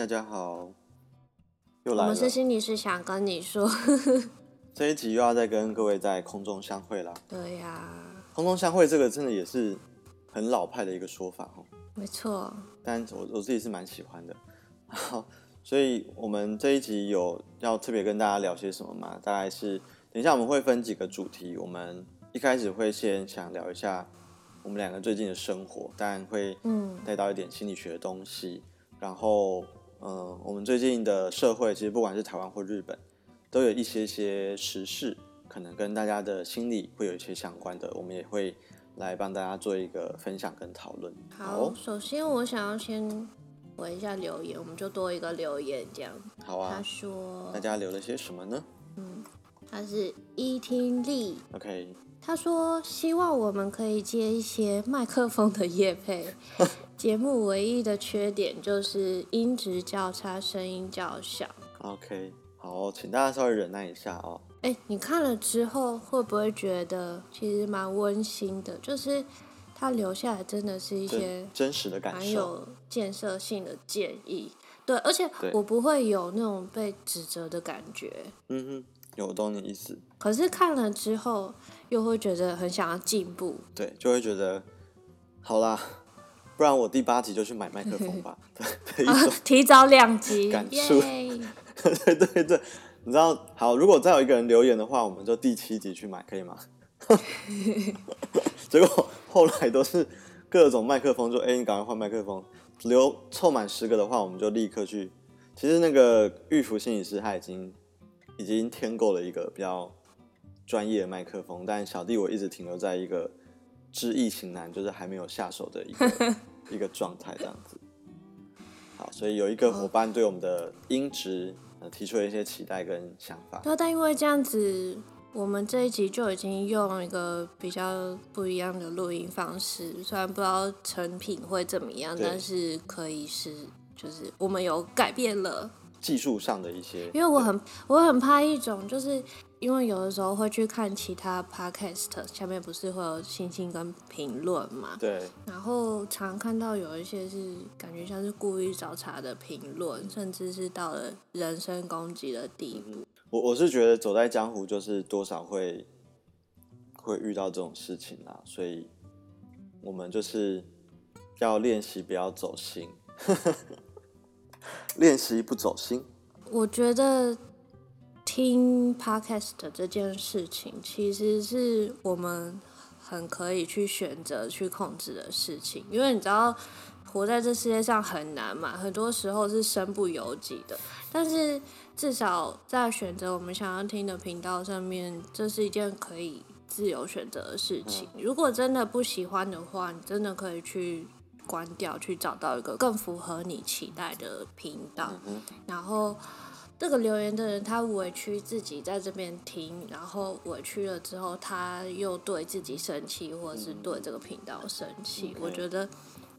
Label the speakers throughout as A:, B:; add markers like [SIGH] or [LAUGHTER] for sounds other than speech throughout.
A: 大家好，又来了。
B: 我们是心理师想跟你说，[LAUGHS]
A: 这一集又要再跟各位在空中相会了。
B: 对呀、啊，
A: 空中相会这个真的也是很老派的一个说法哦。
B: 没错，
A: 但我我自己是蛮喜欢的。好，所以我们这一集有要特别跟大家聊些什么吗？大概是等一下我们会分几个主题，我们一开始会先想聊一下。我们两个最近的生活，当然会带到一点心理学的东西。嗯、然后，嗯、呃，我们最近的社会，其实不管是台湾或日本，都有一些些时事，可能跟大家的心理会有一些相关的。我们也会来帮大家做一个分享跟讨论。
B: 好，好，首先我想要先回一下留言，我们就多一个留言这样。
A: 好啊。
B: 他说，
A: 大家留了些什么呢？
B: 嗯，他是伊听力。
A: OK。
B: 他说：“希望我们可以接一些麦克风的业配。[LAUGHS] 节目唯一的缺点就是音质较差，声音较小。”
A: OK，好，请大家稍微忍耐一下哦。
B: 哎，你看了之后会不会觉得其实蛮温馨的？就是他留下来真的是一些
A: 真实的感受，
B: 蛮有建设性的建议。对，而且我不会有那种被指责的感觉。
A: 嗯哼，有懂你意思。
B: 可是看了之后。又会觉得很想要进步，
A: 对，就会觉得好啦，不然我第八集就去买麦克风吧。[LAUGHS] [LAUGHS] 对，
B: 啊、提早两集，
A: 感触。[LAUGHS] 对对对，你知道，好，如果再有一个人留言的话，我们就第七集去买，可以吗？结果后来都是各种麦克风，就哎，你赶快换麦克风。留凑满十个的话，我们就立刻去。其实那个玉福心理师他已经已经添购了一个比较。专业的麦克风，但小弟我一直停留在一个知易行难，就是还没有下手的一个 [LAUGHS] 一个状态这样子。好，所以有一个伙伴对我们的音质提出了一些期待跟想法。
B: 对，但因为这样子，我们这一集就已经用一个比较不一样的录音方式，虽然不知道成品会怎么样，但是可以是就是我们有改变了
A: 技术上的一些。
B: 因为我很我很怕一种就是。因为有的时候会去看其他 podcast，下面不是会有星星跟评论嘛？
A: 对。
B: 然后常看到有一些是感觉像是故意找茬的评论，甚至是到了人身攻击的地步。
A: 我我是觉得走在江湖就是多少会会遇到这种事情啦，所以我们就是要练习不要走心，[LAUGHS] [LAUGHS] 练习不走心。
B: 我觉得。听 podcast 这件事情，其实是我们很可以去选择去控制的事情，因为你知道，活在这世界上很难嘛，很多时候是身不由己的。但是至少在选择我们想要听的频道上面，这是一件可以自由选择的事情。如果真的不喜欢的话，你真的可以去关掉，去找到一个更符合你期待的频道，然后。这个留言的人，他委屈自己在这边听，然后委屈了之后，他又对自己生气，或者是对这个频道生气。嗯、我觉得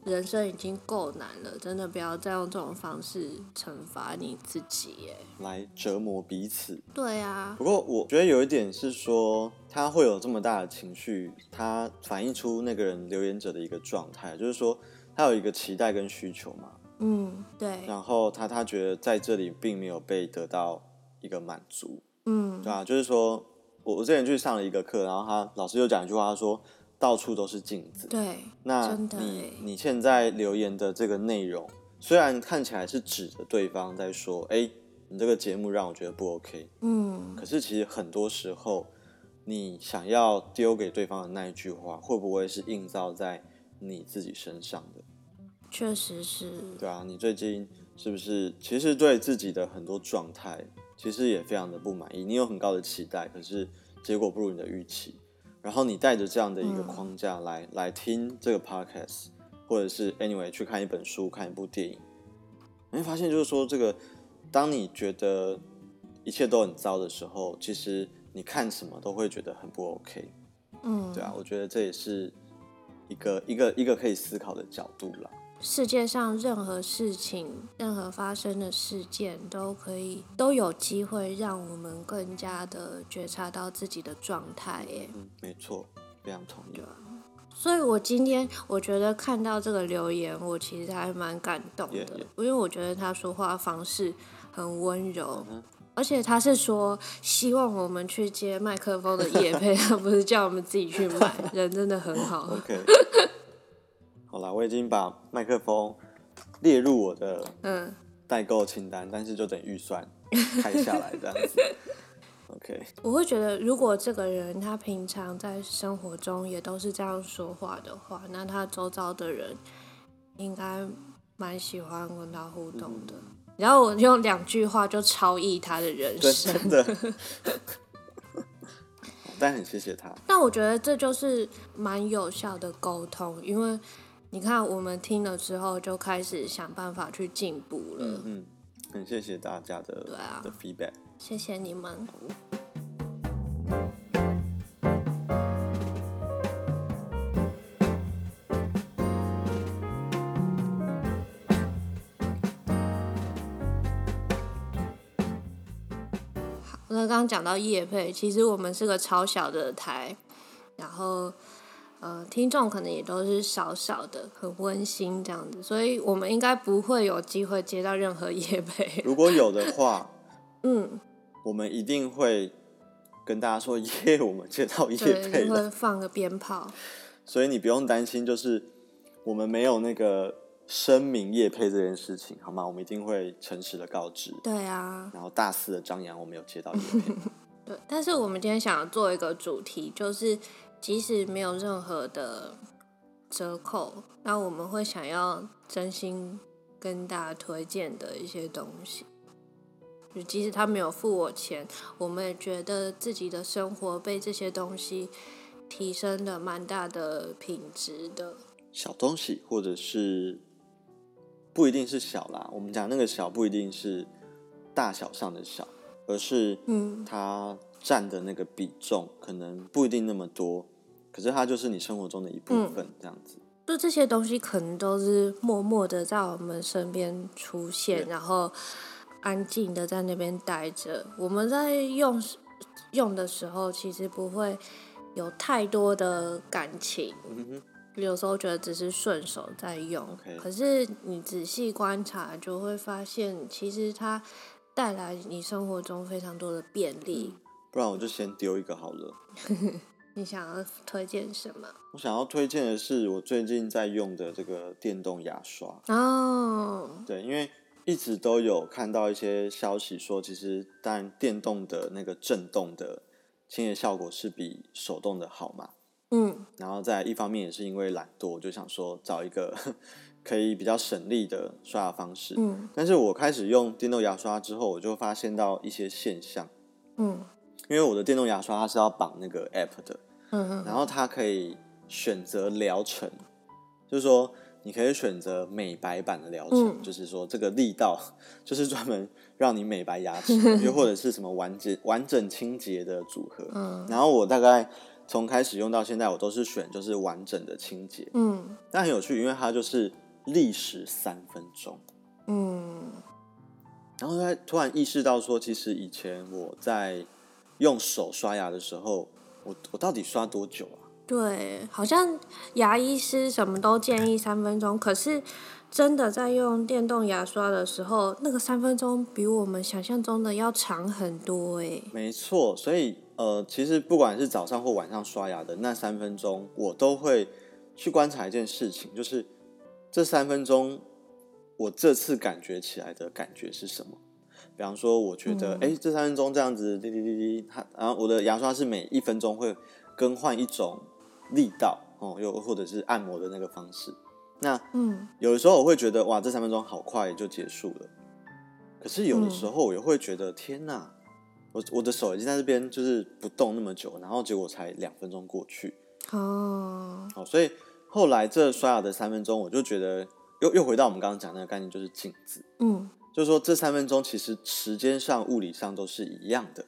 B: 人生已经够难了，真的不要再用这种方式惩罚你自己，耶，
A: 来折磨彼此。
B: 对啊。不
A: 过我觉得有一点是说，他会有这么大的情绪，他反映出那个人留言者的一个状态，就是说他有一个期待跟需求嘛。
B: 嗯，对。
A: 然后他他觉得在这里并没有被得到一个满足，
B: 嗯，
A: 对啊，就是说我我之前去上了一个课，然后他老师又讲一句话，他说到处都是镜子。
B: 对，
A: 那你你现在留言的这个内容，虽然看起来是指着对方在说，哎，你这个节目让我觉得不 OK，
B: 嗯，
A: 可是其实很多时候，你想要丢给对方的那一句话，会不会是映照在你自己身上的？
B: 确实是，
A: 对啊，你最近是不是其实对自己的很多状态，其实也非常的不满意？你有很高的期待，可是结果不如你的预期。然后你带着这样的一个框架来、嗯、来听这个 podcast，或者是 anyway 去看一本书、看一部电影，你会发现就是说，这个当你觉得一切都很糟的时候，其实你看什么都会觉得很不 OK。
B: 嗯，
A: 对啊，我觉得这也是一个一个一个可以思考的角度啦。
B: 世界上任何事情、任何发生的事件，都可以都有机会让我们更加的觉察到自己的状态。耶，
A: 嗯，没错，非常同意。
B: 所以我今天我觉得看到这个留言，我其实还蛮感动的，yeah, yeah. 因为我觉得他说话方式很温柔，uh. 而且他是说希望我们去接麦克风的夜配，他不是叫我们自己去买，人真的很好。
A: OK，[LAUGHS] 好啦，我已经把麦克风列入我的嗯代购清单，嗯、但是就等预算开下来这样子。OK，[LAUGHS]
B: 我会觉得，如果这个人他平常在生活中也都是这样说话的话，那他周遭的人应该蛮喜欢跟他互动的。嗯、然后我用两句话就超译他的人生，
A: 真的。[LAUGHS] 但很谢谢他。
B: 但我觉得这就是蛮有效的沟通，因为你看，我们听了之后就开始想办法去进步了。
A: 嗯，嗯，很谢谢大家的
B: 对啊
A: 的 feedback。
B: 谢谢你们。那刚刚讲到叶配，其实我们是个超小的台，然后呃，听众可能也都是少少的，很温馨这样子，所以我们应该不会有机会接到任何 [LAUGHS] 夜配。
A: 如果有的话，[LAUGHS] 嗯。我们一定会跟大家说 [LAUGHS] 耶，我们接到夜配了，
B: 会放个鞭炮，
A: 所以你不用担心，就是我们没有那个声明业配这件事情，好吗？我们一定会诚实的告知。
B: 对啊，
A: 然后大肆的张扬，我们有接到业配。[LAUGHS]
B: 对，但是我们今天想要做一个主题，就是即使没有任何的折扣，那我们会想要真心跟大家推荐的一些东西。就即使他没有付我钱，我们也觉得自己的生活被这些东西提升了蛮大的品质的。
A: 小东西，或者是不一定是小啦。我们讲那个小，不一定是大小上的小，而是嗯，它占的那个比重可能不一定那么多，可是它就是你生活中的一部分，这样子。
B: 就这些东西可能都是默默的在我们身边出现，然后。安静的在那边待着，我们在用用的时候，其实不会有太多的感情。有时候觉得只是顺手在用，Okay. 可是你仔细观察，就会发现，其实它带来你生活中非常多的便利。
A: 嗯，不然我就先丢一个好了。[LAUGHS]
B: 你想要推荐什么？
A: 我想要推荐的是我最近在用的这个电动牙刷。
B: 哦，
A: 对，因为。一直都有看到一些消息说，其实但电动的那个震动的清洁效果是比手动的好嘛。嗯，然后在一方面也是因为懒惰，我就想说找一个 [LAUGHS] 可以比较省力的刷牙方式。嗯，但是我开始用电动牙刷之后，我就发现到一些现象。嗯，因为我的电动牙刷它是要绑那个 app 的。嗯哼，然后它可以选择疗程，就是说。你可以选择美白版的疗程，嗯、就是说这个力道就是专门让你美白牙齿，又或者是什么完整完整清洁的组合。嗯，然后我大概从开始用到现在，我都是选就是完整的清洁。嗯，但很有趣，因为它就是历时三分钟。嗯，然后他突然意识到说，其实以前我在用手刷牙的时候，我我到底刷多久啊？
B: 对，好像牙医师什么都建议三分钟，可是真的在用电动牙刷的时候，那个三分钟比我们想象中的要长很多诶。
A: 没错，所以呃，其实不管是早上或晚上刷牙的那三分钟，我都会去观察一件事情，就是这三分钟我这次感觉起来的感觉是什么？比方说，我觉得哎、嗯，这三分钟这样子滴滴滴滴，它然后我的牙刷是每一分钟会更换一种。力道哦，又或者是按摩的那个方式，那嗯，有的时候我会觉得哇，这三分钟好快就结束了。可是有的时候我也会觉得、嗯、天哪，我我的手已经在这边就是不动那么久，然后结果才两分钟过去哦。好，所以后来这刷牙的三分钟，我就觉得又又回到我们刚刚讲那个概念，就是镜子。嗯，就是说这三分钟其实时间上、物理上都是一样的，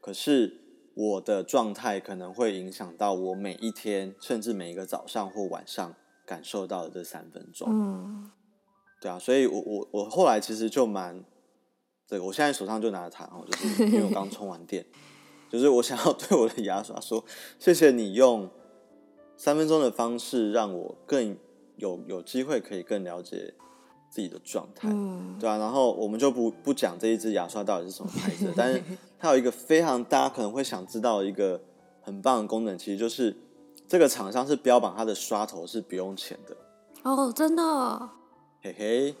A: 可是。我的状态可能会影响到我每一天，甚至每一个早上或晚上感受到的这三分钟。嗯，对啊，所以我我我后来其实就蛮，这个我现在手上就拿着它哦，就是因为我刚充完电，就是我想要对我的牙刷说，谢谢你用三分钟的方式让我更有有机会可以更了解自己的状态，嗯，对啊，然后我们就不不讲这一支牙刷到底是什么牌子，但是 [LAUGHS] 它有一个非常大家可能会想知道的一个很棒的功能，其实就是这个厂商是标榜它的刷头是不用钱的。
B: 哦，真的？
A: 嘿嘿，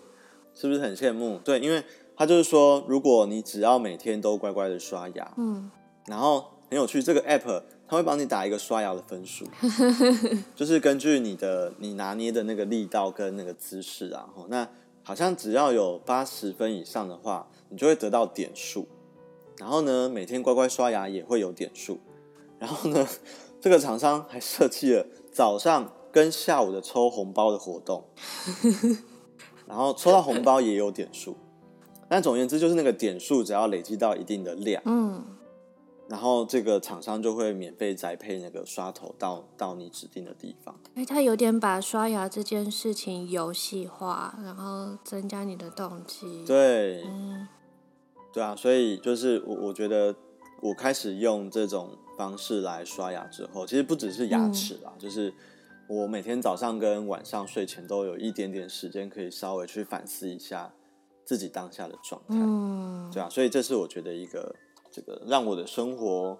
A: 是不是很羡慕？对，因为他就是说，如果你只要每天都乖乖的刷牙，嗯，然后很有趣，这个 app 它会帮你打一个刷牙的分数，[LAUGHS] 就是根据你的你拿捏的那个力道跟那个姿势啊，那好像只要有八十分以上的话，你就会得到点数，然后呢，每天乖乖刷牙也会有点数，然后呢，[LAUGHS] 这个厂商还设计了早上跟下午的抽红包的活动。[LAUGHS] 然后抽到红包也有点数，但总而言之就是那个点数只要累积到一定的量，嗯，然后这个厂商就会免费宅配那个刷头到到你指定的地方。
B: 哎，他有点把刷牙这件事情游戏化，然后增加你的动机。
A: 对，嗯，对啊，所以就是我我觉得我开始用这种方式来刷牙之后，其实不只是牙齿啦，嗯，就是。我每天早上跟晚上睡前都有一点点时间，可以稍微去反思一下自己当下的状态，嗯，对啊，所以这是我觉得一个这个让我的生活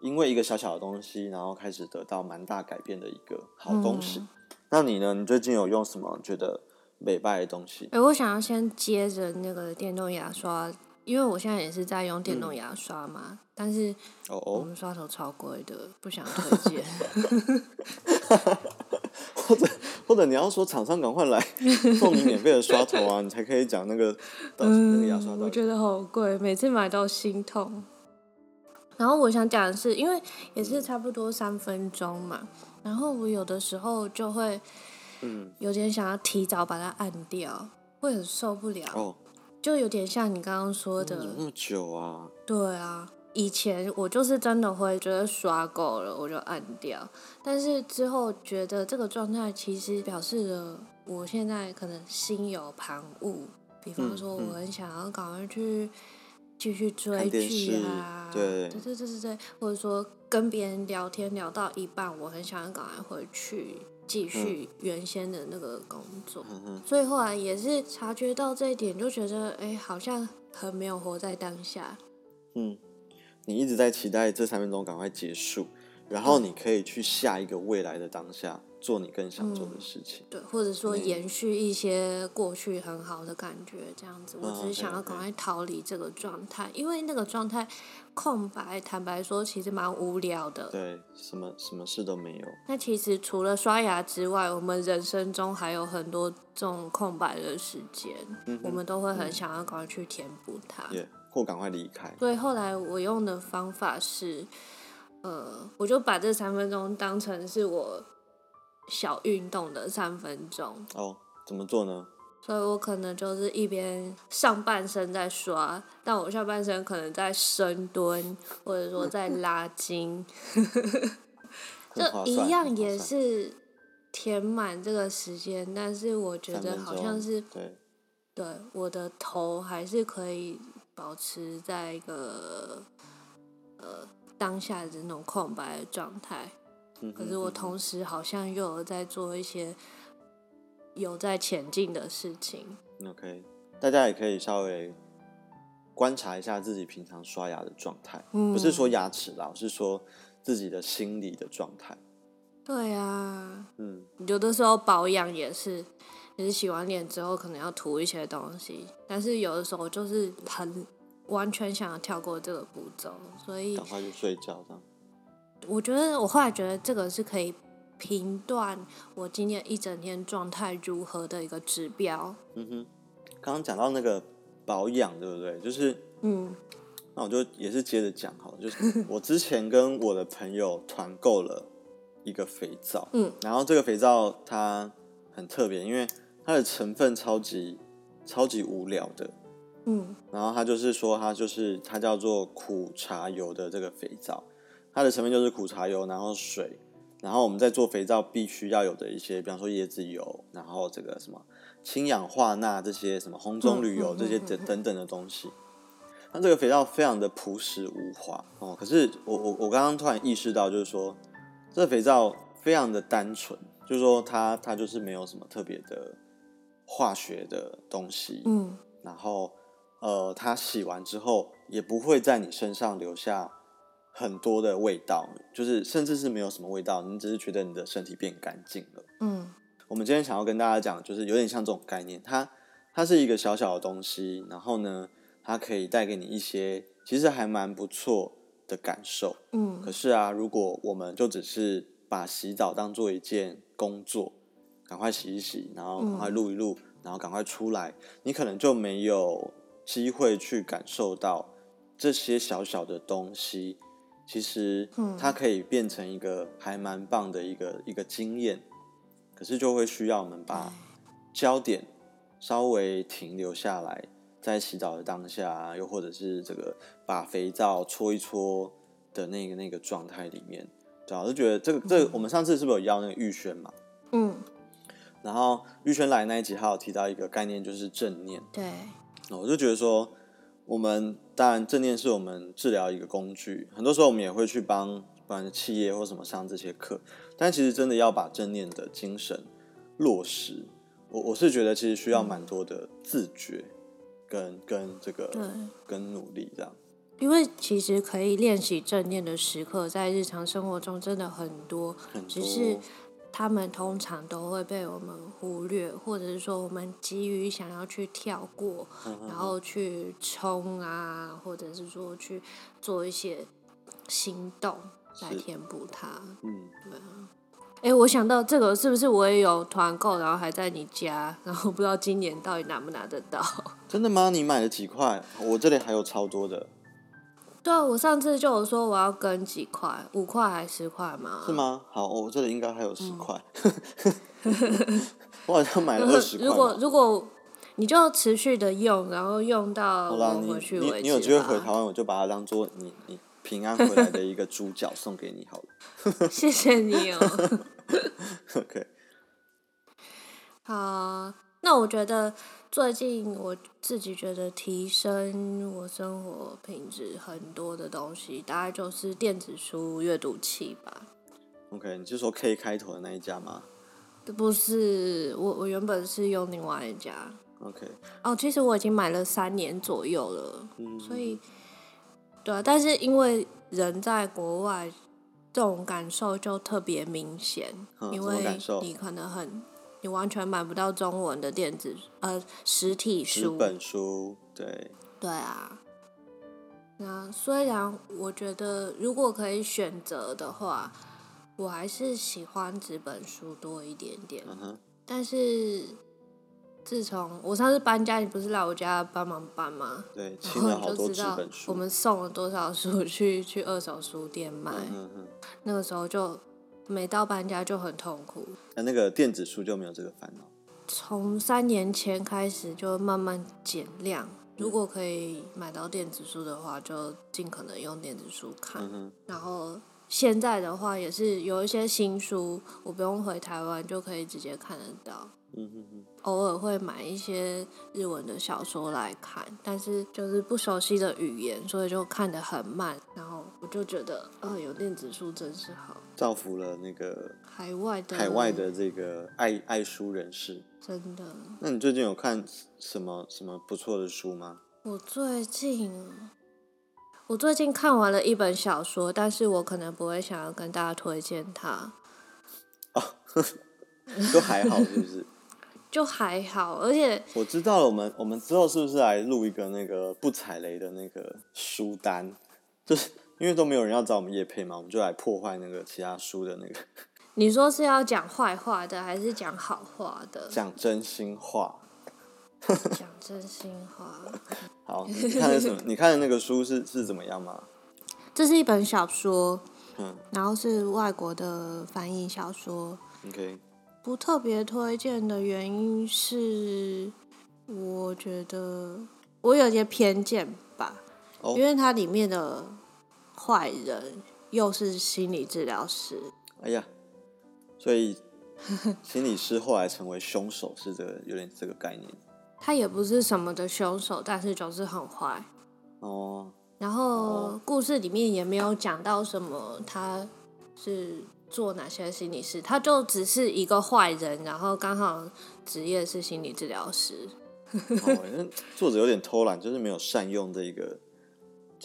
A: 因为一个小小的东西，然后开始得到蛮大改变的一个好东西。嗯、那你呢？你最近有用什么觉得美白的东西？
B: 哎，我想要先接着那个电动牙刷。因为我现在也是在用电动牙刷嘛，嗯、但是我们刷头超贵的，哦哦不想推荐。[LAUGHS]
A: 或者或者你要说厂商赶快来 [LAUGHS] 送你免费的刷头啊，你才可以讲那个那个牙刷。
B: 我觉得好贵，每次买都心痛。然后我想讲的是，因为也是差不多三分钟嘛，然后我有的时候就会，嗯，有点想要提早把它按掉，会很受不了。哦就有点像你刚刚说的，
A: 那么久啊？
B: 对啊，以前我就是真的会觉得刷够了，我就按掉。但是之后觉得这个状态其实表示了我现在可能心有旁骛，比方说我很想要赶快去继续追剧啊，
A: 对
B: 对对对对，或者说跟别人聊天聊到一半，我很想要赶快回去。继续原先的那个工作，嗯、所以后来也是察觉到这一点，就觉得哎，好像很没有活在当下。
A: 嗯，你一直在期待这三分钟赶快结束，然后你可以去下一个未来的当下。做你更想做的事情，
B: 嗯，对，或者说延续一些过去很好的感觉，这样子。嗯、我只是想要赶快逃离这个状态.因为那个状态空白，坦白说，其实蛮无聊的。
A: 对，什么什么事都没有。
B: 那其实除了刷牙之外，我们人生中还有很多这种空白的时间，嗯、我们都会很想要赶快去填补它，
A: 或赶快离开。
B: 所以后来我用的方法是，呃，我就把这三分钟当成是我。小运动的三分钟
A: 哦，怎么做呢？
B: 所以我可能就是一边上半身在刷，但我下半身可能在深蹲，或者说在 [LAUGHS] 拉筋，[LAUGHS] 就一样也是填满这个时间。但是我觉得好像是
A: 对，
B: 对我的头还是可以保持在一个呃当下的那种空白的状态。可是我同时好像又有在做一些有在前进的事情。
A: OK，大家也可以稍微观察一下自己平常刷牙的状态，嗯、不是说牙齿啦，是说自己的心理的状态。
B: 对啊，嗯，有的时候保养也是，也是洗完脸之后可能要涂一些东西，但是有的时候就是很完全想要跳过这个步骤，所以
A: 赶快去睡觉这样。
B: 我觉得我后来觉得这个是可以评断我今天一整天状态如何的一个指标。
A: 嗯哼，刚刚讲到那个保养，对不对？就是嗯，那我就也是接着讲好了。就是 [LAUGHS] 我之前跟我的朋友团购了一个肥皂，嗯，然后这个肥皂它很特别，因为它的成分超级超级无聊的，嗯，然后他就是说它就是它叫做苦茶油的这个肥皂。它的成分就是苦茶油，然后水，然后我们在做肥皂必须要有的一些，比方说椰子油，然后这个什么氢氧化钠这些什么红棕榈油这些等等等的东西。那这个肥皂非常的朴实无华哦。可是我我我刚刚突然意识到，就是说这个肥皂非常的单纯，就是说它它就是没有什么特别的化学的东西，
B: 嗯，
A: 然后呃，它洗完之后也不会在你身上留下很多的味道，就是甚至是没有什么味道，你只是觉得你的身体变干净了，
B: 嗯。
A: 我们今天想要跟大家讲，就是有点像这种概念，它它是一个小小的东西，然后呢，它可以带给你一些其实还蛮不错的感受。
B: 嗯，
A: 可是啊，如果我们就只是把洗澡当做一件工作，赶快洗一洗，然后赶快录一录，嗯、然后赶快出来，你可能就没有机会去感受到这些小小的东西，其实它可以变成一个还蛮棒的一个一个经验。可是就会需要我们把焦点稍微停留下来，在洗澡的当下，又或者是这个把肥皂搓一搓的那个那个状态里面，对啊，我就觉得这个这个，我们上次是不是有邀那个玉轩嘛？嗯。然后玉轩来那一集，还有提到一个概念，就是正念。
B: 对。
A: 我就觉得说，我们当然正念是我们治疗一个工具，很多时候我们也会去帮。不管是企业或什么上这些课，但其实真的要把正念的精神落实，我我是觉得其实需要蛮多的自觉跟，跟跟这个
B: 对
A: 跟努力这样。
B: 因为其实可以练习正念的时刻，在日常生活中真的很多，
A: 很多，
B: 只是他们通常都会被我们忽略，或者是说我们急于想要去跳过，嗯、然后去冲啊，或者是说去做一些行动。来填补它，嗯，对啊。哎，我想到这个是不是我也有团购，然后还在你家，然后不知道今年到底拿不拿得到？
A: 真的吗？你买了几块？我这里还有超多的。
B: 对啊，我上次就有说我要跟几块，五块还是十块嘛？
A: 是吗？好，我这里应该还有十块。嗯、[LAUGHS] 我好像买了二十块。
B: 如果如果你就持续的用，然后用到我回去为止。
A: 你你有机会回台湾，我就把它当做你你。平安回来的一个猪脚送给你好了，[LAUGHS]
B: 谢谢你哦。[LAUGHS]
A: OK，
B: 好，那我觉得最近我自己觉得提升我生活品质很多的东西，大概就是电子书阅读器吧。
A: OK，你是说 K 开头的那一家吗？
B: 不是，我我原本是用另外一家。
A: OK，
B: 哦，其实我已经买了三年左右了，嗯，所以。对啊，但是因为人在国外，这种感受就特别明显，
A: 嗯、
B: 因为你可能很，你完全买不到中文的电子呃实体书，
A: 纸本书，对，
B: 对啊。那虽然我觉得如果可以选择的话，我还是喜欢纸本书多一点点，但是。自从我上次搬家，你不是来我家帮忙搬吗？
A: 对，
B: 然后你就知道我们送了多少书去去二手书店卖。嗯哼，那个时候就每到搬家就很痛苦。
A: 那那个电子书就没有这个烦恼？
B: 从三年前开始就慢慢减量，如果可以买到电子书的话，就尽可能用电子书看。嗯，然后现在的话也是有一些新书，我不用回台湾就可以直接看得到。嗯哼哼，偶尔会买一些日文的小说来看，但是就是不熟悉的语言，所以就看得很慢。然后我就觉得，呃，有电子书真是好，
A: 造福了那个
B: 海外的
A: 海外的这个爱爱书人士。
B: 真的？
A: 那你最近有看什么什么不错的书吗？
B: 我最近，我最近看完了一本小说，但是我可能不会想要跟大家推荐它。
A: 哦，[LAUGHS] 都还好，是不是？[LAUGHS]
B: 就还好，而且
A: 我知道了。我们我们之后是不是来录一个那个不踩雷的那个书单？就是因为都没有人要找我们叶配嘛，我们就来破坏那个其他书的那个。[LAUGHS]
B: 你说是要讲坏话的，还是讲好话的？
A: 讲真心话。
B: 讲真心话。
A: 好，你看的什么？你看的那个书是是怎么样吗？
B: 这是一本小说，嗯，然后是外国的翻译小说。
A: OK。
B: 不特别推荐的原因是，我觉得我有些偏见吧，oh. 因为它里面的坏人又是心理治疗师。
A: 哎呀，所以心理师后来成为凶手是这个有点这个概念。
B: 他也不是什么的凶手，但是总是很坏。
A: 哦。
B: 然后故事里面也没有讲到什么他是做哪些心理师，他就只是一个坏人，然后刚好职业是心理治疗师。[LAUGHS]
A: 哦，作者有点偷懒，就是没有善用这一个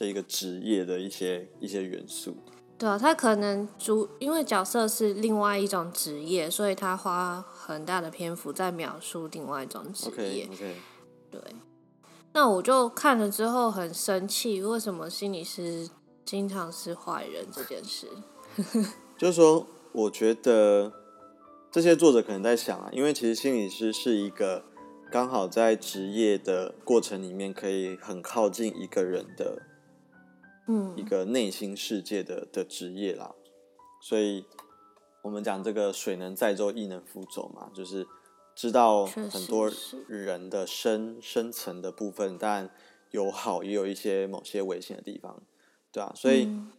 A: 这一个职业的一些一些元素。
B: 对啊，他可能主因为角色是另外一种职业，所以他花很大的篇幅在描述另外一种职业。
A: Okay, okay.
B: 对。那我就看了之后很生气，为什么心理师经常是坏人这件事？[LAUGHS]
A: 就是说，我觉得这些作者可能在想啊，因为其实心理师是一个刚好在职业的过程里面可以很靠近一个人的，嗯，一个内心世界的的职业啦。所以，我们讲这个水能载舟，亦能覆舟嘛，就是。知道很多人的深深层的部分，但有好也有一些某些危险的地方，对啊，所以、嗯、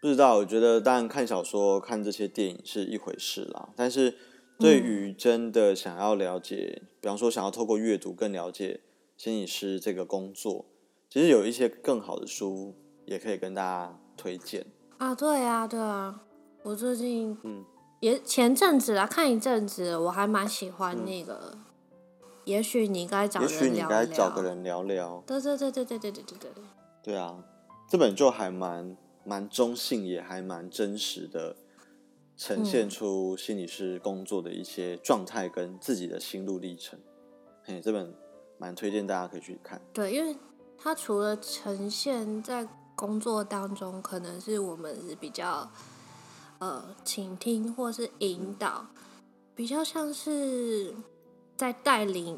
A: 不知道，我觉得当然看小说、看这些电影是一回事啦。但是对于真的想要了解，嗯、比方说想要透过阅读更了解心理师这个工作，其实有一些更好的书也可以跟大家推荐
B: 啊。对啊，对啊，我最近嗯。也前阵子啊，看一阵子，我还蛮喜欢那个。嗯、也许你该找人聊聊。也许你该找个人聊聊。对对对对对对对对对。
A: 对啊，这本就还蛮蛮中性，也还蛮真实的，呈现出心理师工作的一些状态跟自己的心路历程。嘿，这本蛮推荐大家可以去看。
B: 对，因为它除了呈现在工作当中，可能是我们是比较。呃，倾听或是引导，比较像是在带领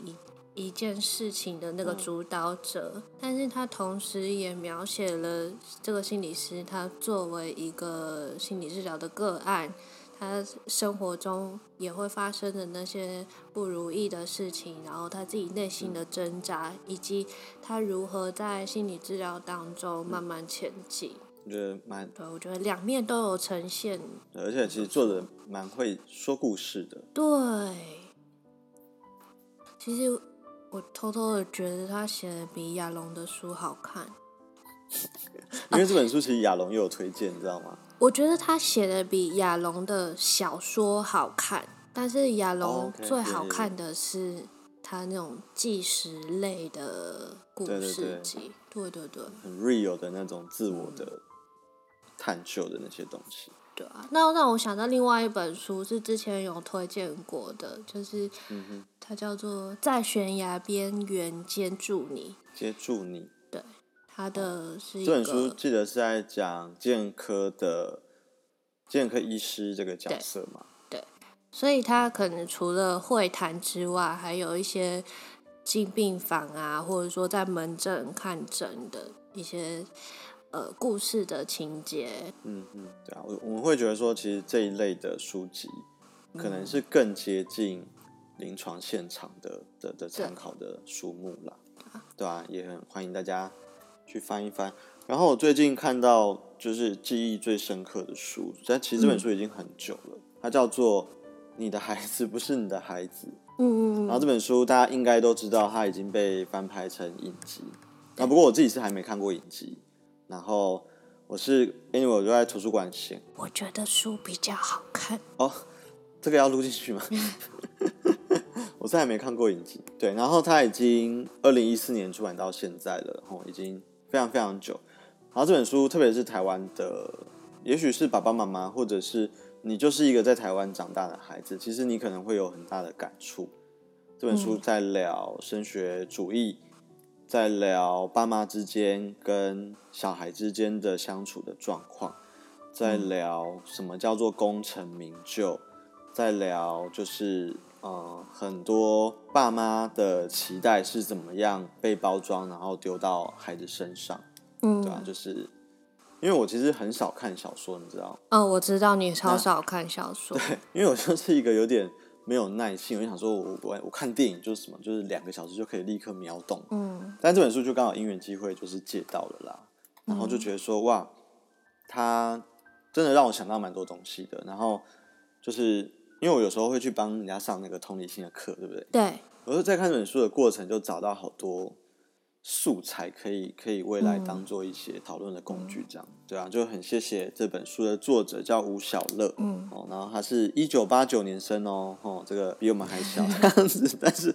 B: 一一件事情的那个主导者，嗯，但是他同时也描写了这个心理师，他作为一个心理治疗的个案，他生活中也会发生的那些不如意的事情，然后他自己内心的挣扎，以及他如何在心理治疗当中慢慢前进。
A: 我觉得蛮
B: 对，我觉得两面都有呈现，
A: 而且其实作者蛮会说故事的。
B: 对，其实我偷偷的觉得他写的比亚龙的书好看，[LAUGHS]
A: 因为这本书其实亚龙也有推荐，你知道吗？
B: 我觉得他写的比亚龙的小说好看，但是亚龙最好看的是他那种纪实类的故事集，对对对，
A: 很 real 的那种自我的。探究的那些东西，
B: 对啊，那让我想到另外一本书是之前有推荐过的，就是，它叫做《在悬崖边缘接住你》，
A: 接住你，
B: 对，它的是一，
A: 这本书记得是在讲健科的健科医师这个角色嘛，
B: 对，对，所以他可能除了会谈之外，还有一些进病房啊，或者说在门诊看诊的一些。呃，故事的情节，
A: 嗯嗯，对啊，我我们会觉得说，其实这一类的书籍可能是更接近临床现场的的的参考的书目啦，对啊，也很欢迎大家去翻一翻。然后我最近看到就是记忆最深刻的书，但其实这本书已经很久了，嗯、它叫做《你的孩子不是你的孩子》，嗯然后这本书大家应该都知道，它已经被翻拍成影集，那不过我自己是还没看过影集。然后我是因为我就在图书馆写，
B: 我觉得书比较好看
A: 哦。这个要录进去吗？[LAUGHS] 我是还没看过影集，对。然后它已经二零一四年出版到现在了，哦，已经非常非常久。然后这本书，特别是台湾的，也许是爸爸妈妈，或者是你就是一个在台湾长大的孩子，其实你可能会有很大的感触。这本书在聊升学主义。在聊爸妈之间跟小孩之间的相处的状况，在聊什么叫做功成名就，在聊就是呃很多爸妈的期待是怎么样被包装，然后丢到孩子身上，嗯，对吧？就是因为我其实很少看小说，你知道？
B: 嗯，我知道你超少看小说，
A: 对，因为我就是一个有点。没有耐性，我就想说我，我我看电影就是什么，就是两个小时就可以立刻秒懂。嗯，但这本书就刚好因缘机会就是借到了啦，然后就觉得说哇，他真的让我想到蛮多东西的。然后就是因为我有时候会去帮人家上那个同理心的课，对不对？
B: 对。
A: 我就在看这本书的过程就找到好多素材，可以可以未来当做一些讨论的工具，这样、嗯、对啊，就很谢谢这本书的作者叫吴小乐，嗯，哦，然后他是一九八九年生哦，哦，这个比我们还小 [LAUGHS] 这样子，但是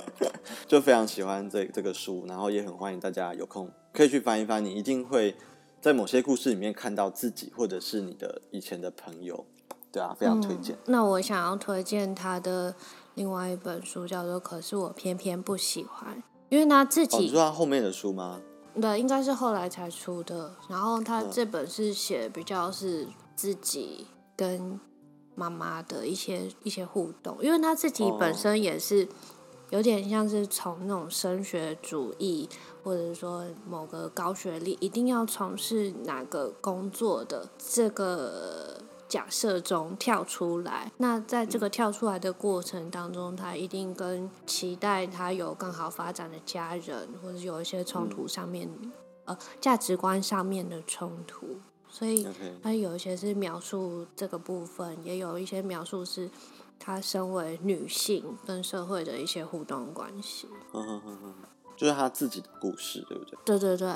A: [LAUGHS] 就非常喜欢这这个书，然后也很欢迎大家有空可以去翻一翻，你一定会在某些故事里面看到自己，或者是你的以前的朋友，对啊，非常推荐。嗯、
B: 那我想要推荐他的另外一本书，叫做《可是我偏偏不喜欢》。因为他自己，哦、
A: 你说他后面的书吗？
B: 对，应该是后来才出的。然后他这本是写比较是自己跟妈妈的一些一些互动，因为他自己本身也是有点像是从那种升学主义，或者说某个高学历一定要从事哪个工作的这个。假设中跳出来，那在这个跳出来的过程当中，他一定跟期待他有更好发展的家人，或者有一些冲突上面，嗯、呃，价值观上面的冲突。所以他有一些是描述这个部分，也有一些描述是他身为女性跟社会的一些互动关系。
A: 嗯嗯嗯嗯就是他自己的故事，对不对？
B: 对对对。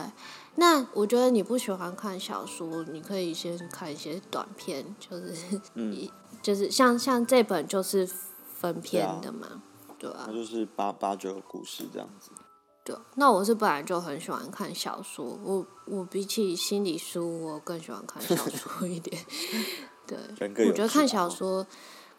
B: 那我觉得你不喜欢看小说，你可以先看一些短片，就是，[LAUGHS] 嗯，就是像像这本就是分篇的嘛，对啊。
A: 那就是八八九个故事这样子。
B: 对，那我是本来就很喜欢看小说，我我比起心理书，我更喜欢看小说一点。[LAUGHS] 对，我觉得看小说。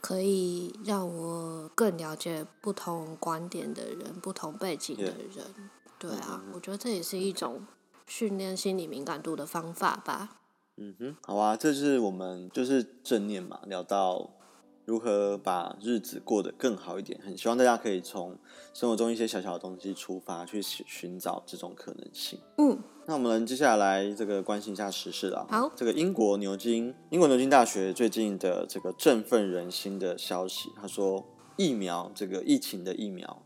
B: 可以让我更了解不同观点的人、不同背景的人.对啊，我觉得这也是一种训练心理敏感度的方法吧。
A: 嗯哼，好啊，这是我们就是正念嘛，聊到。如何把日子过得更好一点？很希望大家可以从生活中一些小小的东西出发，去寻找这种可能性。
B: 嗯，
A: 那我们接下来这个关心一下时事了。
B: 好，
A: 这个英国牛津英国牛津大学最近的这个振奋人心的消息，他说疫苗这个疫情的疫苗，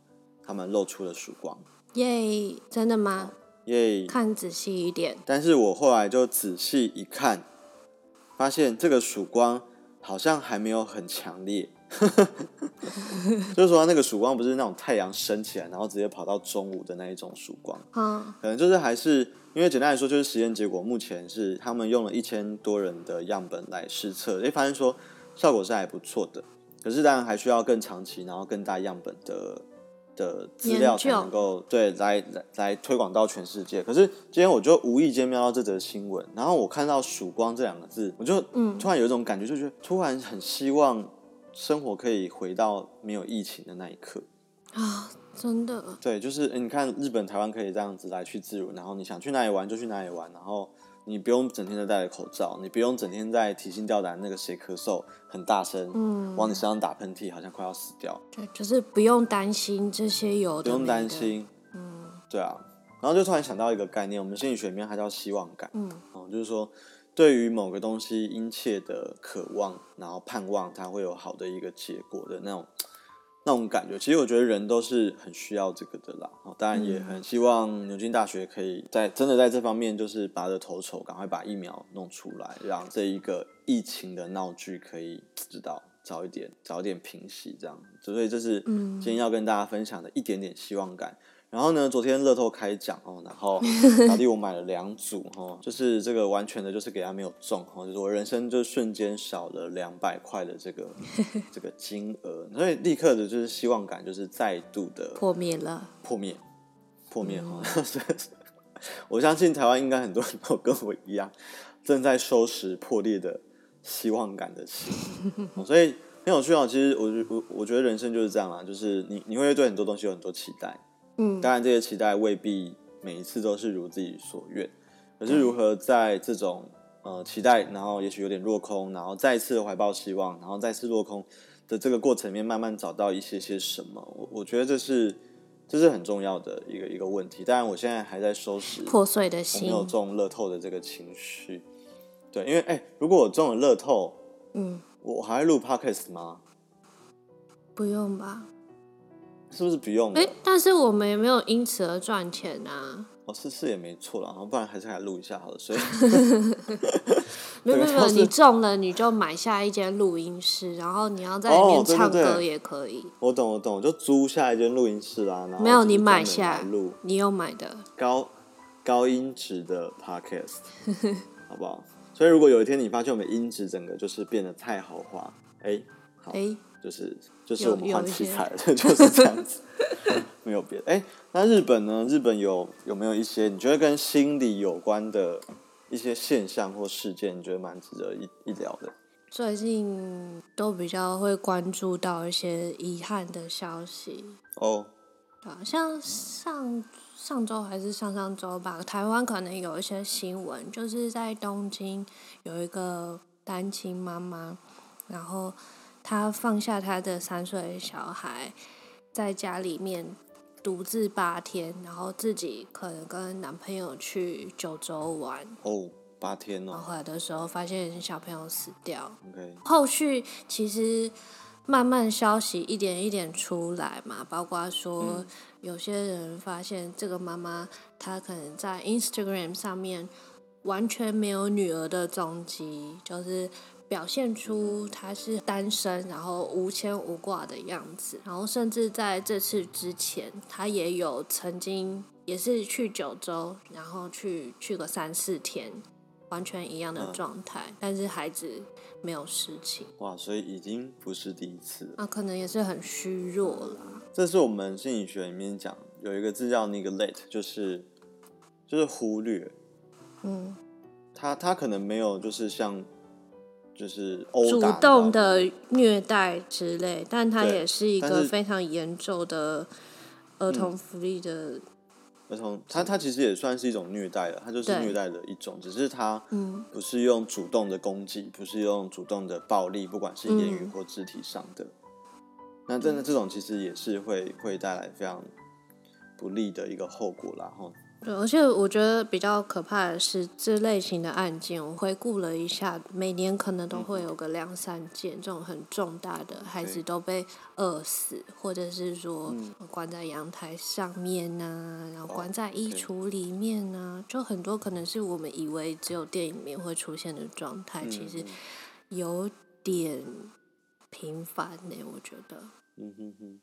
A: 他们露出了曙光。
B: 耶，真的吗？
A: 耶，
B: 看仔细一点。
A: 但是我后来就仔细一看，发现这个曙光。好像还没有很强烈，[LAUGHS] 就是说那个曙光不是那种太阳升起来，然后直接跑到中午的那一种曙光，
B: 嗯，
A: 可能就是还是因为简单来说，就是实验结果目前是他们用了一千多人的样本来试测，诶，发现说效果是还不错的，可是当然还需要更长期，然后更大样本的。的资料才能够对来来来推广到全世界。可是今天我就无意间瞄到这则新闻，然后我看到“曙光”这两个字，我就突然有一种感觉，就觉得突然很希望生活可以回到没有疫情的那一刻
B: 啊！真的，
A: 对，就是你看日本、台湾可以这样子来去自如，然后你想去哪里玩就去哪里玩，然后。你不用整天都戴着口罩，你不用整天在提心吊胆，那个谁咳嗽很大声，嗯，往你身上打喷嚏，好像快要死掉。
B: 对，就是不用担心这些有的，
A: 不用担心，嗯，对啊。然后就突然想到一个概念，我们心理学里面它叫希望感，嗯，哦，就是说对于某个东西殷切的渴望，然后盼望它会有好的一个结果的那种。那种感觉，其实我觉得人都是很需要这个的啦。哦当然也很希望牛津大学可以在真的在这方面就是拔得头筹，赶快把疫苗弄出来，让这一个疫情的闹剧可以知道早一点早一点平息，这样。所以这是今天要跟大家分享的一点点希望感。然后呢，昨天乐透开奖哦，然后 [LAUGHS] 小弟我买了两组哦，就是这个完全的就是给他没有中哦，就是我人生就瞬间少了两百块的这个 [LAUGHS] 这个金额，所以立刻的就是希望感就是再度的
B: 破灭了，
A: 破灭，破灭哈、嗯！[LAUGHS] 我相信台湾应该很多人都跟我一样，正在收拾破裂的希望感的心，所以很有趣哦。其实我我我觉得人生就是这样啊，就是你你会对很多东西有很多期待。
B: 嗯，
A: 当然，这些期待未必每一次都是如自己所愿。可是，如何在这种呃期待，然后也许有点落空，然后再次怀抱希望，然后再次落空的这个过程里面，慢慢找到一些些什么？我我觉得这是这是很重要的一个一个问题。当然，我现在还在收拾
B: 破碎的心，
A: 没有中乐透的这个情绪。对，因为哎，如果我中了乐透，
B: 嗯，
A: 我还会录 podcast 吗？
B: 不用吧。
A: 是不是不用？
B: 哎、欸，但是我们也没有因此而赚钱啊。
A: 哦，是是也没错啦，不然还是来录一下好了。所以，[LAUGHS] [LAUGHS]
B: 没有没有，你中了你就买下一间录音室，然后你要在里面唱歌也可以。
A: 哦、我懂我懂，就租下一间录音室啦。
B: 没有你买下录，你有买的
A: 高高音质的 podcast，[LAUGHS] 好不好？所以如果有一天你发现我们音质整个就是变得太豪华，哎，好，哎，就是就是我们换器材了，[LAUGHS] 就是这样子，[LAUGHS] 没有别的。哎，那日本呢？日本有有没有一些你觉得跟心理有关的？一些现象或事件，你觉得蛮值得一一聊的。
B: 最近都比较会关注到一些遗憾的消息
A: 哦。
B: 对啊，像上上周还是上上周吧，台湾可能有一些新闻，就是在东京有一个单亲妈妈，然后她放下她的三岁小孩，在家里面。独自八天，然后自己可能跟男朋友去九州玩
A: 哦，八天哦。
B: 然后回来的时候发现小朋友死掉。
A: OK。
B: 后续其实慢慢消息一点一点出来嘛，包括说有些人发现这个妈妈她可能在 Instagram 上面完全没有女儿的踪迹，就是。表现出他是单身，然后无牵无挂的样子，然后甚至在这次之前，他也有曾经也是去九州，然后去去个三四天，完全一样的状态，嗯、但是孩子没有事情。
A: 哇，所以已经不是第一次。
B: 那可能也是很虚弱了。
A: 这是我们心理学里面讲有一个字叫 neglect，就是就是忽略。
B: 嗯，
A: 他他可能没有，就是像。就是
B: 主动的虐待之类，但它也是一个非常严重的儿童福利的
A: 儿童。他他其实也算是一种虐待了，他就是虐待的一种，只是他不是用主动的攻击，不是用主动的暴力，不管是言语或肢体上的。那真的这种其实也是会会带来非常不利的一个后果啦，哈。
B: 对，而且我觉得比较可怕的是这类型的案件，我回顾了一下，每年可能都会有个两三件这种很重大的，孩子都被饿死，或者是说关在阳台上面呐、啊，然后关在衣橱里面呐、啊，就很多可能是我们以为只有电影里面会出现的状态，其实有点频繁呢，我觉得。
A: 嗯哼哼。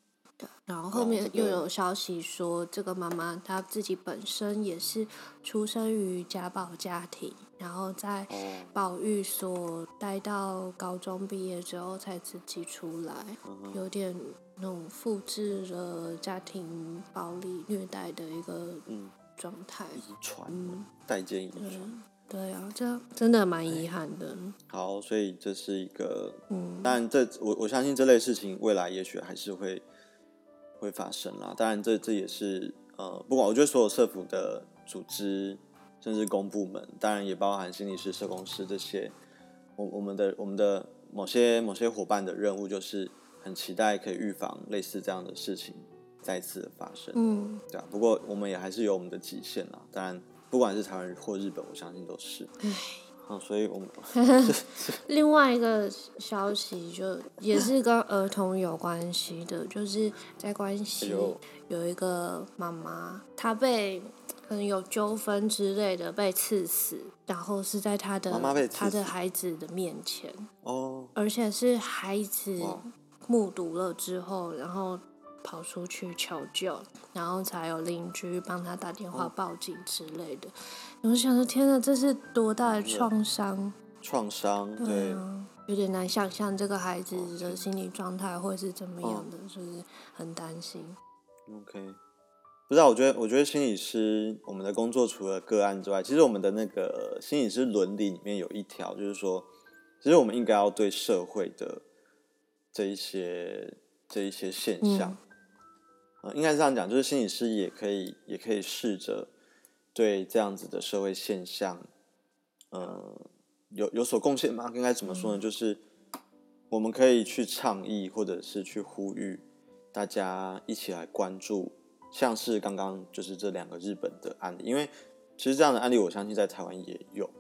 B: 然后后面又有消息说，这个妈妈她自己本身也是出生于家暴家庭，然后在保育所待到高中毕业之后才自己出来，有点那种复制了家庭暴力虐待的一个状态，
A: 遗传，代间遗传。
B: 对啊，这真的蛮遗憾的。
A: 好，所以这是一个，嗯，但这我我相信这类事情未来也许还是会。会发生啦，当然这这也是呃，不管我觉得所有社福的组织，甚至公部门，当然也包含心理师、社工师这些，我我们的我们的某些某些伙伴的任务，就是很期待可以预防类似这样的事情再次的发生。
B: 嗯，
A: 对啊。不过我们也还是有我们的极限啦，当然不管是台湾或日本，我相信都是。啊，所以我们 [LAUGHS]
B: 另外一个消息就也是跟儿童有关系的，就是在关系有一个妈妈，她被可能有纠纷之类的被刺死，然后是在她的她的孩子的面前
A: 哦，
B: 而且是孩子目睹了之后，然后。跑出去求救，然后才有邻居帮他打电话报警之类的。我想说，天哪，这是多大的创伤？
A: 创伤，对啊，
B: 有点难想象这个孩子的心理状态会是怎么样的，就是很担心。
A: OK，不知道，我觉得，我觉得心理师我们的工作除了个案之外，其实我们的那个心理师伦理里面有一条，就是说，其实我们应该要对社会的这一些这一些现象。嗯应该是这样讲，就是心理师也可以，也可以试着对这样子的社会现象，呃，有有所贡献吗？应该怎么说呢？就是我们可以去倡议，或者是去呼吁大家一起来关注，像是刚刚就是这两个日本的案例，因为其实这样的案例，我相信在台湾也有，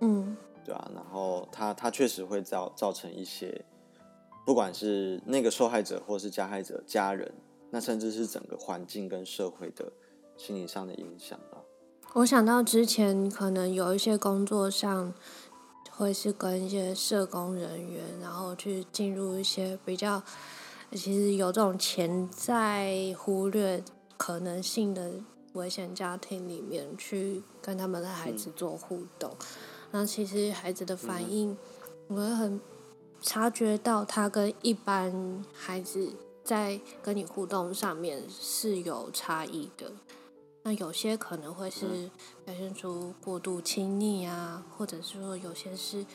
B: 嗯，
A: 对啊，然后他他确实会造造成一些，不管是那个受害者或是加害者家人。那甚至是整个环境跟社会的心理上的影响吧。
B: 我想到之前可能有一些工作上会是跟一些社工人员，然后去进入一些比较其实有这种潜在忽略可能性的危险家庭里面，去跟他们的孩子做互动。那其实孩子的反应，我会很察觉到他跟一般孩子在跟你互动上面是有差异的。那有些可能会是表现出过度亲昵啊，或者是说有些是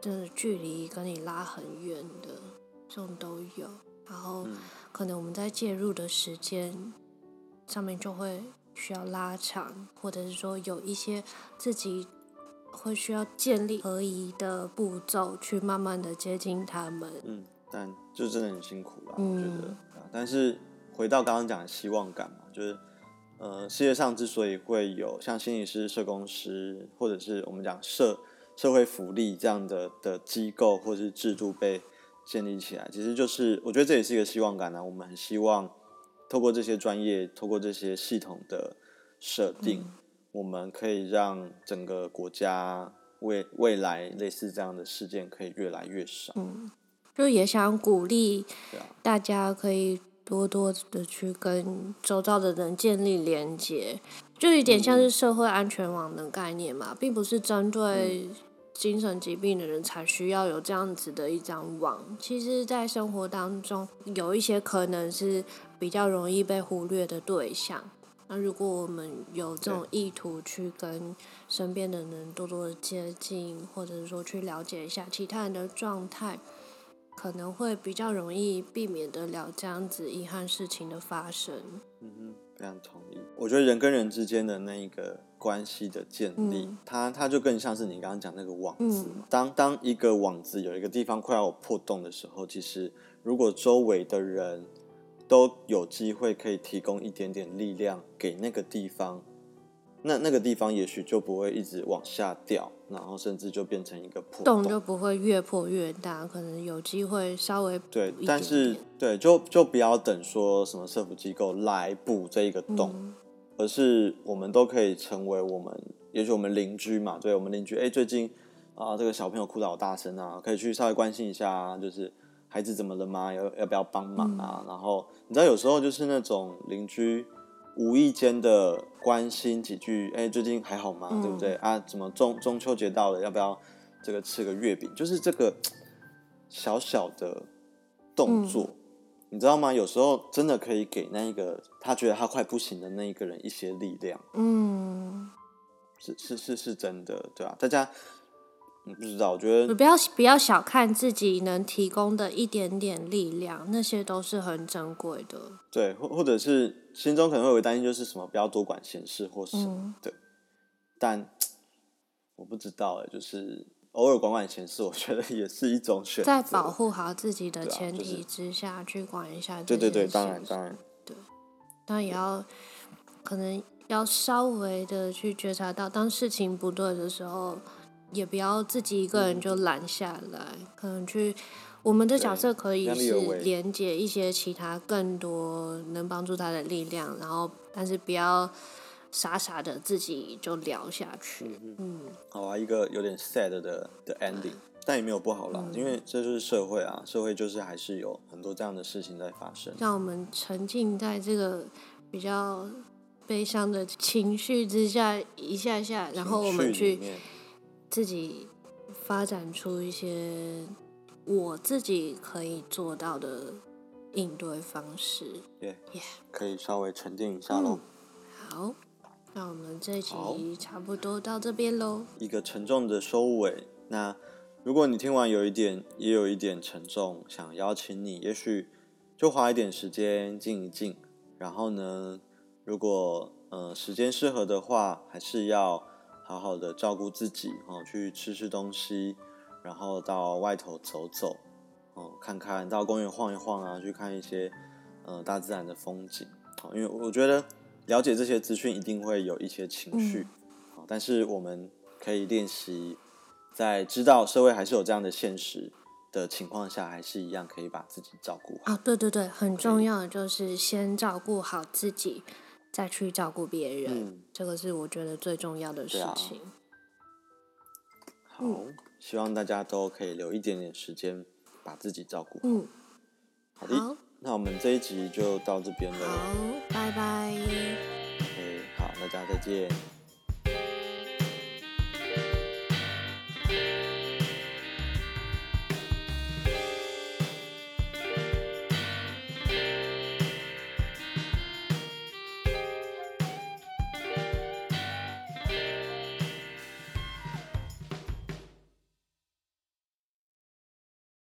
B: 真的距离跟你拉很远的，这种都有。然后可能我们在介入的时间上面就会需要拉长，或者是说有一些自己会需要建立合宜的步骤，去慢慢的接近他们。
A: 嗯，但就真的很辛苦了，我觉得。但是回到刚刚讲的希望感嘛，就是。呃，世界上之所以会有像心理师、社工师，或者是我们讲社社会福利这样的的机构或者是制度被建立起来，其实就是我觉得这也是一个希望感呢、啊。我们很希望透过这些专业，透过这些系统的设定，嗯、我们可以让整个国家未未来类似这样的事件可以越来越少。
B: 嗯，就也想鼓励大家可以。多多的去跟周遭的人建立连接，就有点像是社会安全网的概念嘛，并不是针对精神疾病的人才需要有这样子的一张网。其实，在生活当中，有一些可能是比较容易被忽略的对象。那如果我们有这种意图去跟身边的人多多的接近，或者是说去了解一下其他人的状态。可能会比较容易避免得了这样子遗憾事情的发生。
A: 嗯哼，非常同意。我觉得人跟人之间的那一个关系的建立，嗯、它它就更像是你刚刚讲那个网子。嗯、当当一个网子有一个地方快要破洞的时候，其实如果周围的人都有机会可以提供一点点力量给那个地方。那那个地方也许就不会一直往下掉，然后甚至就变成一个破洞，
B: 洞就不会越破越大，可能有机会稍微
A: 对，但是对，就就不要等说什么社福机构来补这一个洞，嗯、而是我们都可以成为我们，也许我们邻居嘛，对我们邻居，哎，最近啊这个小朋友哭得好大声啊，可以去稍微关心一下，就是孩子怎么了吗？要要不要帮忙啊？嗯、然后你知道有时候就是那种邻居。无意间的关心几句，哎，最近还好吗？嗯、对不对啊？怎么中中秋节到了，要不要这个吃个月饼？就是这个小小的动作，嗯、你知道吗？有时候真的可以给那一个他觉得他快不行的那一个人一些力量。嗯，是是是是真的，对啊，大家。不知道，我觉得
B: 不要不要小看自己能提供的一点点力量，那些都是很珍贵的。
A: 对，或或者是心中可能会有担心，就是什么不要多管闲事或什么的。嗯、但我不知道哎，就是偶尔管管闲事，我觉得也是一种选择。
B: 在保护好自己的前提之下去管一下。
A: 对对对，当然当然。
B: 对，当然也要可能要稍微的去觉察到，当事情不对的时候。也不要自己一个人就拦下来，嗯、可能去我们的角色可以是连接一些其他更多能帮助他的力量，然后但是不要傻傻的自己就聊下去。嗯，嗯。
A: 好啊，一个有点 sad 的的 ending，但也没有不好啦，嗯、因为这就是社会啊，社会就是还是有很多这样的事情在发生。
B: 让我们沉浸在这个比较悲伤的情绪之下一下下，然后我们去。自己发展出一些我自己可以做到的应对方式.
A: 可以稍微沉淀一下喽。
B: 好，那我们这一集差不多到这边喽。
A: 一个沉重的收尾。那如果你听完有一点，也有一点沉重，想邀请你，也许就花一点时间静一静。然后呢，如果呃时间适合的话，还是要。好好的照顾自己哦，去吃吃东西，然后到外头走走哦，看看到公园晃一晃啊，去看一些呃大自然的风景哦。因为我觉得了解这些资讯一定会有一些情绪，嗯、但是我们可以练习在知道社会还是有这样的现实的情况下，还是一样可以把自己照顾好。
B: 啊、哦，对对对，很重要的就是先照顾好自己。再去照顾别人，嗯、这个是我觉得最重要的事情。啊、
A: 好，嗯、希望大家都可以留一点点时间把自己照顾好。
B: 嗯，
A: 好的，好，那我们这一集就到这边了。
B: 好，拜拜。
A: OK，好，大家再见。